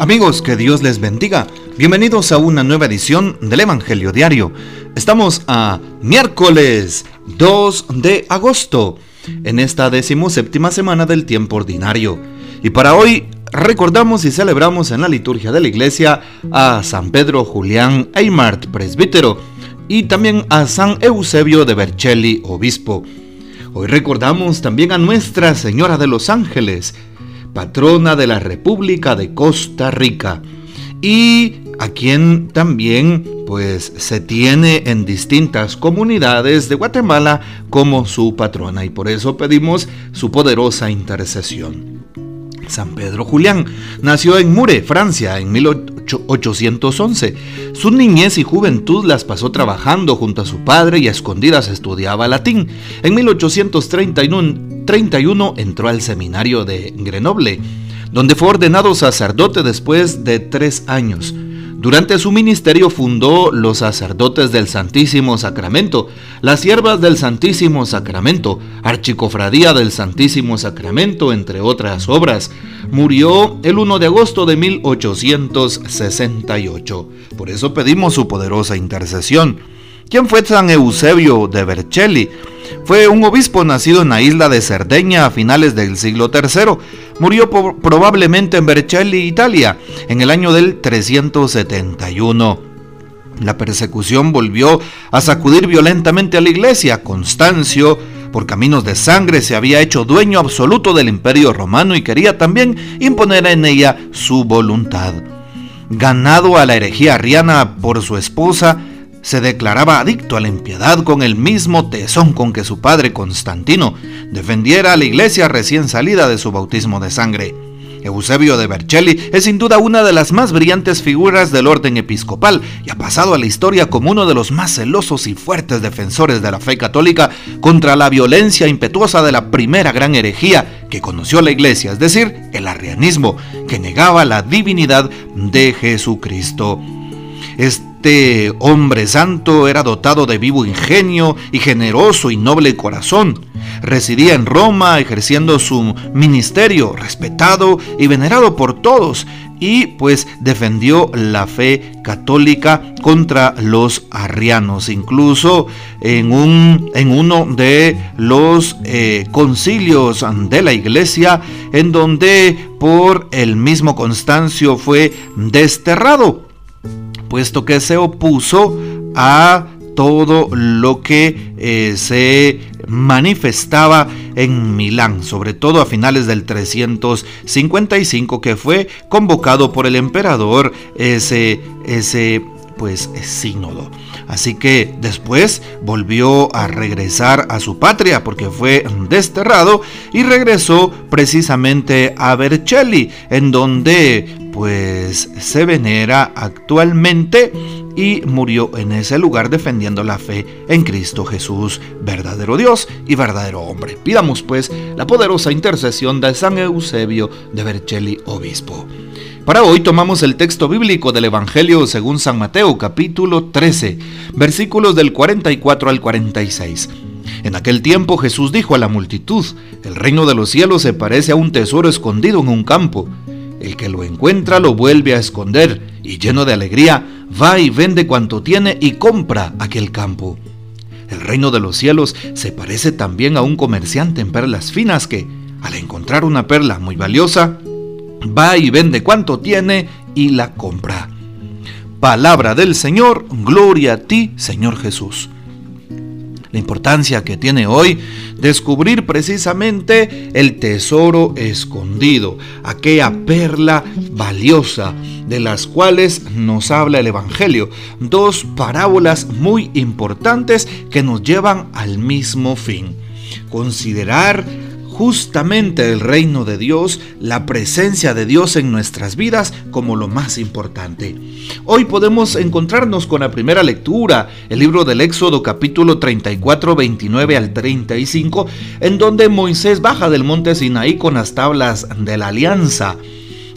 Amigos, que Dios les bendiga. Bienvenidos a una nueva edición del Evangelio Diario. Estamos a miércoles 2 de agosto, en esta decimoséptima semana del tiempo ordinario. Y para hoy recordamos y celebramos en la liturgia de la iglesia a San Pedro Julián Eymart, presbítero, y también a San Eusebio de Vercelli, obispo. Hoy recordamos también a Nuestra Señora de los Ángeles, patrona de la República de Costa Rica y a quien también pues se tiene en distintas comunidades de Guatemala como su patrona y por eso pedimos su poderosa intercesión. San Pedro Julián nació en Mure, Francia, en 1811. Su niñez y juventud las pasó trabajando junto a su padre y a escondidas estudiaba latín. En 1831 entró al seminario de Grenoble, donde fue ordenado sacerdote después de tres años. Durante su ministerio fundó los sacerdotes del Santísimo Sacramento, las siervas del Santísimo Sacramento, Archicofradía del Santísimo Sacramento, entre otras obras. Murió el 1 de agosto de 1868. Por eso pedimos su poderosa intercesión. ¿Quién fue San Eusebio de Vercelli? Fue un obispo nacido en la isla de Cerdeña a finales del siglo III. Murió probablemente en Vercelli, Italia, en el año del 371. La persecución volvió a sacudir violentamente a la iglesia. Constancio, por caminos de sangre, se había hecho dueño absoluto del imperio romano y quería también imponer en ella su voluntad. Ganado a la herejía arriana por su esposa, se declaraba adicto a la impiedad con el mismo tesón con que su padre Constantino defendiera a la iglesia recién salida de su bautismo de sangre. Eusebio de Vercelli es sin duda una de las más brillantes figuras del orden episcopal y ha pasado a la historia como uno de los más celosos y fuertes defensores de la fe católica contra la violencia impetuosa de la primera gran herejía que conoció la iglesia, es decir, el arrianismo, que negaba la divinidad de Jesucristo. Este hombre santo era dotado de vivo ingenio y generoso y noble corazón. Residía en Roma ejerciendo su ministerio, respetado y venerado por todos, y pues defendió la fe católica contra los arrianos. Incluso en, un, en uno de los eh, concilios de la iglesia, en donde por el mismo Constancio fue desterrado puesto que se opuso a todo lo que eh, se manifestaba en Milán, sobre todo a finales del 355 que fue convocado por el emperador ese, ese pues sínodo. Así que después volvió a regresar a su patria porque fue desterrado y regresó precisamente a Vercelli, en donde pues se venera actualmente y murió en ese lugar defendiendo la fe en Cristo Jesús, verdadero Dios y verdadero hombre. Pidamos pues la poderosa intercesión de San Eusebio de Vercelli, obispo. Para hoy tomamos el texto bíblico del Evangelio según San Mateo capítulo 13, versículos del 44 al 46. En aquel tiempo Jesús dijo a la multitud, el reino de los cielos se parece a un tesoro escondido en un campo el que lo encuentra lo vuelve a esconder y lleno de alegría va y vende cuanto tiene y compra aquel campo. El reino de los cielos se parece también a un comerciante en perlas finas que, al encontrar una perla muy valiosa, va y vende cuanto tiene y la compra. Palabra del Señor, gloria a ti, Señor Jesús la importancia que tiene hoy descubrir precisamente el tesoro escondido, aquella perla valiosa de las cuales nos habla el Evangelio. Dos parábolas muy importantes que nos llevan al mismo fin. Considerar justamente el reino de Dios, la presencia de Dios en nuestras vidas como lo más importante. Hoy podemos encontrarnos con la primera lectura, el libro del Éxodo capítulo 34, 29 al 35, en donde Moisés baja del monte Sinaí con las tablas de la alianza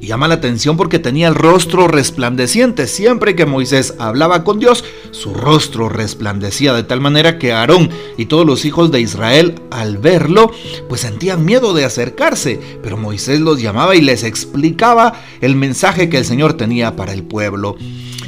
llama la atención porque tenía el rostro resplandeciente. Siempre que Moisés hablaba con Dios, su rostro resplandecía de tal manera que Aarón y todos los hijos de Israel al verlo, pues sentían miedo de acercarse. Pero Moisés los llamaba y les explicaba el mensaje que el Señor tenía para el pueblo.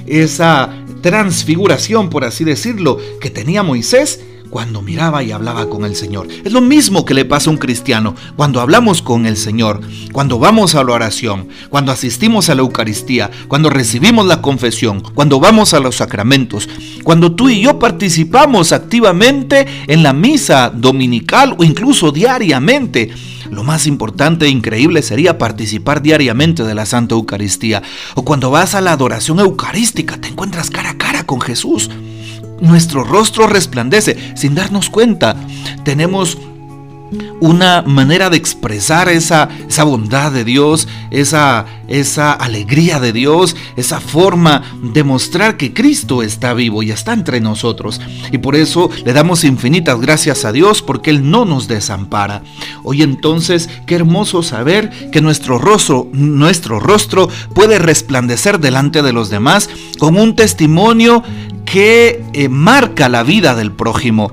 Esa transfiguración, por así decirlo, que tenía Moisés cuando miraba y hablaba con el Señor. Es lo mismo que le pasa a un cristiano cuando hablamos con el Señor, cuando vamos a la oración, cuando asistimos a la Eucaristía, cuando recibimos la confesión, cuando vamos a los sacramentos, cuando tú y yo participamos activamente en la misa dominical o incluso diariamente. Lo más importante e increíble sería participar diariamente de la Santa Eucaristía. O cuando vas a la adoración eucarística, te encuentras cara a cara con Jesús nuestro rostro resplandece sin darnos cuenta. Tenemos una manera de expresar esa, esa bondad de Dios, esa, esa alegría de Dios, esa forma de mostrar que Cristo está vivo y está entre nosotros. Y por eso le damos infinitas gracias a Dios porque Él no nos desampara. Hoy entonces, qué hermoso saber que nuestro rostro, nuestro rostro puede resplandecer delante de los demás con un testimonio que eh, marca la vida del prójimo.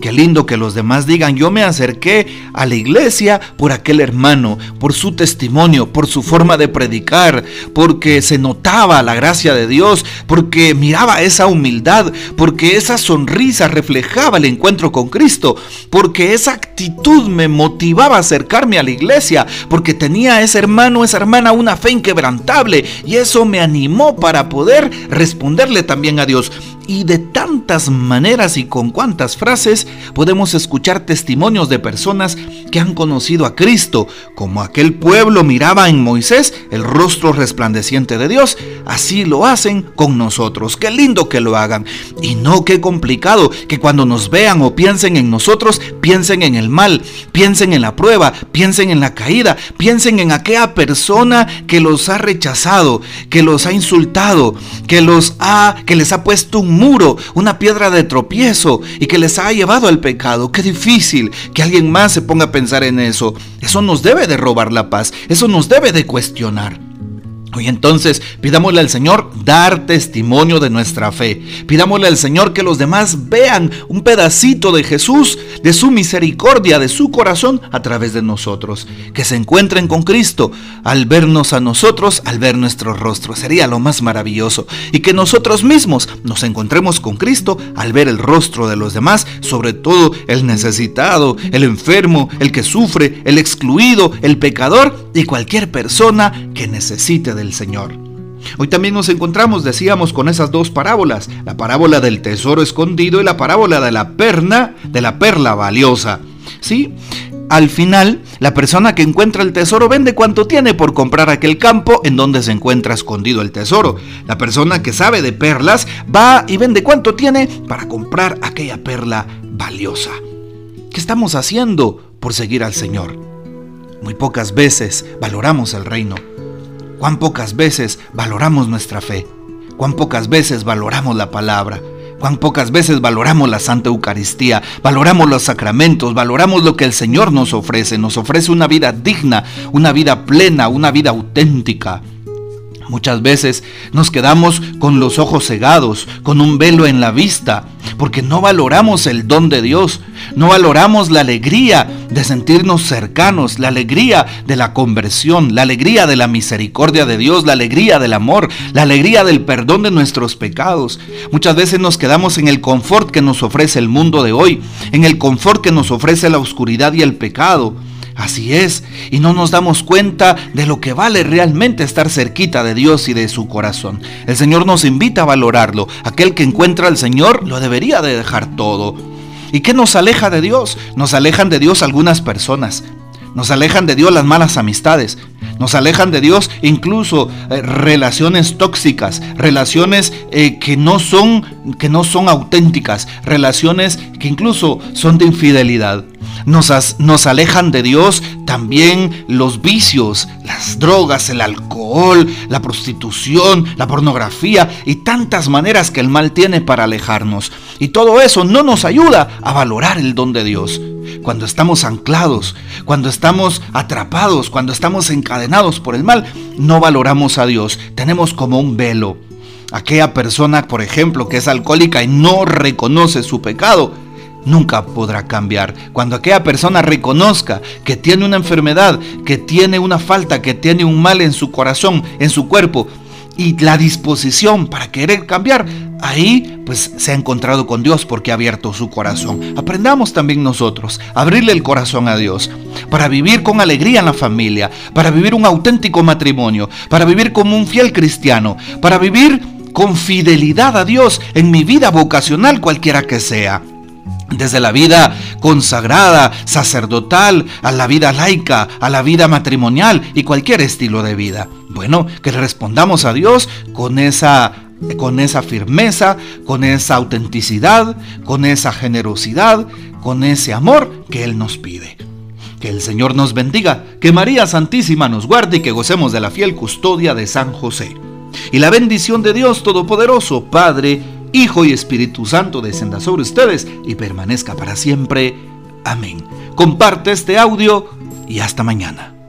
Qué lindo que los demás digan, yo me acerqué a la iglesia por aquel hermano, por su testimonio, por su forma de predicar, porque se notaba la gracia de Dios, porque miraba esa humildad, porque esa sonrisa reflejaba el encuentro con Cristo, porque esa actitud me motivaba a acercarme a la iglesia, porque tenía ese hermano, esa hermana una fe inquebrantable y eso me animó para poder responderle también a Dios. Y de tantas maneras y con cuantas frases podemos escuchar testimonios de personas que han conocido a Cristo, como aquel pueblo miraba en Moisés el rostro resplandeciente de Dios, así lo hacen con nosotros. Qué lindo que lo hagan. Y no qué complicado que cuando nos vean o piensen en nosotros, piensen en el mal, piensen en la prueba, piensen en la caída, piensen en aquella persona que los ha rechazado, que los ha insultado, que los ha que les ha puesto un muro, una piedra de tropiezo y que les ha llevado al pecado. Qué difícil que alguien más se ponga a pensar en eso. Eso nos debe de robar la paz, eso nos debe de cuestionar. Hoy entonces pidámosle al Señor dar testimonio de nuestra fe. Pidámosle al Señor que los demás vean un pedacito de Jesús, de su misericordia, de su corazón a través de nosotros. Que se encuentren con Cristo al vernos a nosotros, al ver nuestro rostro. Sería lo más maravilloso. Y que nosotros mismos nos encontremos con Cristo al ver el rostro de los demás, sobre todo el necesitado, el enfermo, el que sufre, el excluido, el pecador y cualquier persona que necesite de Señor. Hoy también nos encontramos, decíamos, con esas dos parábolas, la parábola del tesoro escondido y la parábola de la perna, de la perla valiosa. Sí, al final, la persona que encuentra el tesoro vende cuanto tiene por comprar aquel campo en donde se encuentra escondido el tesoro. La persona que sabe de perlas va y vende cuanto tiene para comprar aquella perla valiosa. ¿Qué estamos haciendo por seguir al Señor? Muy pocas veces valoramos el reino. Cuán pocas veces valoramos nuestra fe. Cuán pocas veces valoramos la palabra. Cuán pocas veces valoramos la Santa Eucaristía, valoramos los sacramentos, valoramos lo que el Señor nos ofrece. Nos ofrece una vida digna, una vida plena, una vida auténtica. Muchas veces nos quedamos con los ojos cegados, con un velo en la vista, porque no valoramos el don de Dios, no valoramos la alegría de sentirnos cercanos, la alegría de la conversión, la alegría de la misericordia de Dios, la alegría del amor, la alegría del perdón de nuestros pecados. Muchas veces nos quedamos en el confort que nos ofrece el mundo de hoy, en el confort que nos ofrece la oscuridad y el pecado. Así es, y no nos damos cuenta de lo que vale realmente estar cerquita de Dios y de su corazón. El Señor nos invita a valorarlo. Aquel que encuentra al Señor lo debería de dejar todo. ¿Y qué nos aleja de Dios? Nos alejan de Dios algunas personas. Nos alejan de Dios las malas amistades. Nos alejan de Dios incluso eh, relaciones tóxicas, relaciones eh, que, no son, que no son auténticas, relaciones que incluso son de infidelidad. Nos, nos alejan de Dios también los vicios, las drogas, el alcohol, la prostitución, la pornografía y tantas maneras que el mal tiene para alejarnos. Y todo eso no nos ayuda a valorar el don de Dios. Cuando estamos anclados, cuando estamos atrapados, cuando estamos encadenados por el mal, no valoramos a Dios. Tenemos como un velo. Aquella persona, por ejemplo, que es alcohólica y no reconoce su pecado, nunca podrá cambiar. Cuando aquella persona reconozca que tiene una enfermedad, que tiene una falta, que tiene un mal en su corazón, en su cuerpo, y la disposición para querer cambiar, ahí pues se ha encontrado con Dios porque ha abierto su corazón. Aprendamos también nosotros a abrirle el corazón a Dios para vivir con alegría en la familia, para vivir un auténtico matrimonio, para vivir como un fiel cristiano, para vivir con fidelidad a Dios en mi vida vocacional cualquiera que sea desde la vida consagrada, sacerdotal, a la vida laica, a la vida matrimonial y cualquier estilo de vida. Bueno, que respondamos a Dios con esa con esa firmeza, con esa autenticidad, con esa generosidad, con ese amor que Él nos pide. Que el Señor nos bendiga, que María Santísima nos guarde y que gocemos de la fiel custodia de San José. Y la bendición de Dios Todopoderoso, Padre, Hijo y Espíritu Santo descenda sobre ustedes y permanezca para siempre. Amén. Comparte este audio y hasta mañana.